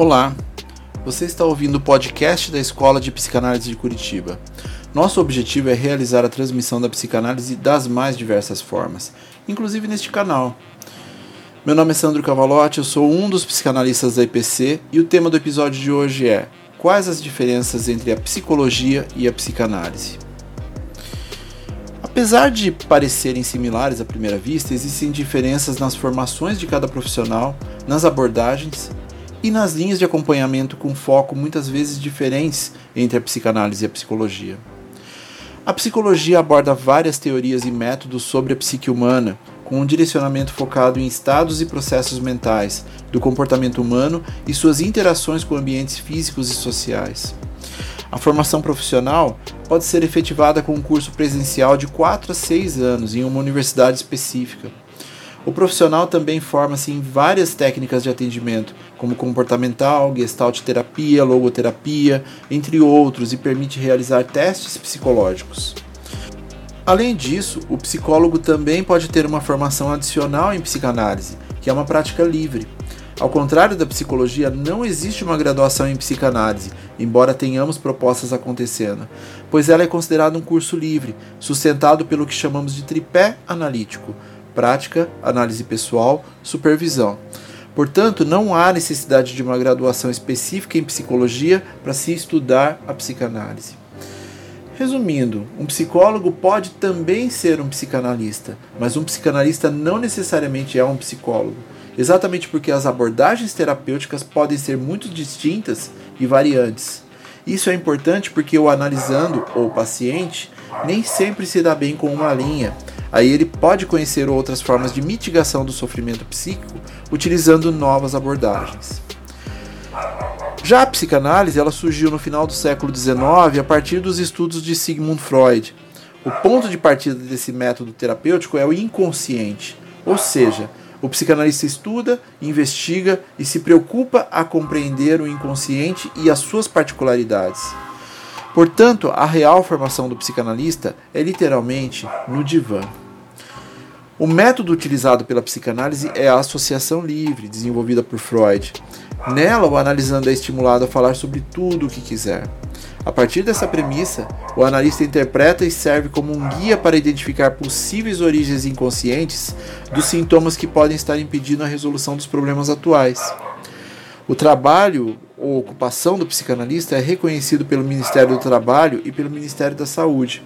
Olá, você está ouvindo o podcast da Escola de Psicanálise de Curitiba. Nosso objetivo é realizar a transmissão da psicanálise das mais diversas formas, inclusive neste canal. Meu nome é Sandro Cavalotti, eu sou um dos psicanalistas da IPC e o tema do episódio de hoje é Quais as diferenças entre a psicologia e a psicanálise? Apesar de parecerem similares à primeira vista, existem diferenças nas formações de cada profissional, nas abordagens e nas linhas de acompanhamento com foco muitas vezes diferentes entre a psicanálise e a psicologia. A psicologia aborda várias teorias e métodos sobre a psique humana, com um direcionamento focado em estados e processos mentais do comportamento humano e suas interações com ambientes físicos e sociais. A formação profissional pode ser efetivada com um curso presencial de 4 a 6 anos em uma universidade específica o profissional também forma-se em várias técnicas de atendimento, como comportamental, gestalt terapia, logoterapia, entre outros, e permite realizar testes psicológicos. Além disso, o psicólogo também pode ter uma formação adicional em psicanálise, que é uma prática livre. Ao contrário da psicologia, não existe uma graduação em psicanálise, embora tenhamos propostas acontecendo, pois ela é considerada um curso livre, sustentado pelo que chamamos de tripé analítico prática, análise pessoal, supervisão. Portanto, não há necessidade de uma graduação específica em psicologia para se estudar a psicanálise. Resumindo, um psicólogo pode também ser um psicanalista, mas um psicanalista não necessariamente é um psicólogo, exatamente porque as abordagens terapêuticas podem ser muito distintas e variantes. Isso é importante porque o analisando ou paciente nem sempre se dá bem com uma linha, Aí ele pode conhecer outras formas de mitigação do sofrimento psíquico utilizando novas abordagens. Já a psicanálise ela surgiu no final do século XIX a partir dos estudos de Sigmund Freud. O ponto de partida desse método terapêutico é o inconsciente, ou seja, o psicanalista estuda, investiga e se preocupa a compreender o inconsciente e as suas particularidades. Portanto, a real formação do psicanalista é literalmente no divã. O método utilizado pela psicanálise é a associação livre, desenvolvida por Freud. Nela, o analisando é estimulado a falar sobre tudo o que quiser. A partir dessa premissa, o analista interpreta e serve como um guia para identificar possíveis origens inconscientes dos sintomas que podem estar impedindo a resolução dos problemas atuais. O trabalho ou ocupação do psicanalista é reconhecido pelo Ministério do Trabalho e pelo Ministério da Saúde.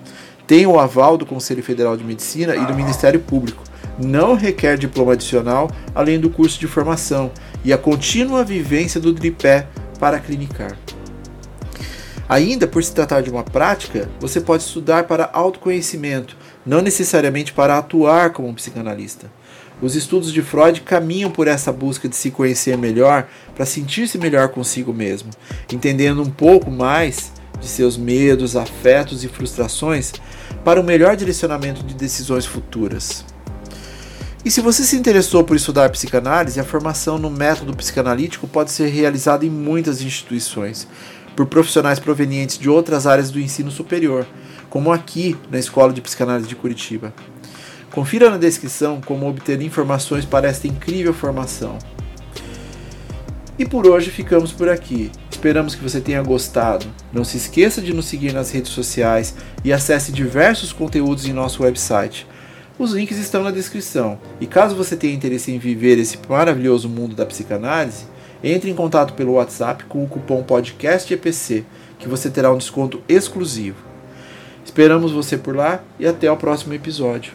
Tem o aval do Conselho Federal de Medicina e do Ministério Público. Não requer diploma adicional, além do curso de formação e a contínua vivência do tripé para clinicar. Ainda por se tratar de uma prática, você pode estudar para autoconhecimento, não necessariamente para atuar como um psicanalista. Os estudos de Freud caminham por essa busca de se conhecer melhor para sentir-se melhor consigo mesmo, entendendo um pouco mais de seus medos, afetos e frustrações para um melhor direcionamento de decisões futuras. E se você se interessou por estudar psicanálise, a formação no método psicanalítico pode ser realizada em muitas instituições, por profissionais provenientes de outras áreas do ensino superior, como aqui na Escola de Psicanálise de Curitiba. Confira na descrição como obter informações para esta incrível formação. E por hoje ficamos por aqui. Esperamos que você tenha gostado. Não se esqueça de nos seguir nas redes sociais e acesse diversos conteúdos em nosso website. Os links estão na descrição. E caso você tenha interesse em viver esse maravilhoso mundo da psicanálise, entre em contato pelo WhatsApp com o cupom podcastepc, que você terá um desconto exclusivo. Esperamos você por lá e até o próximo episódio.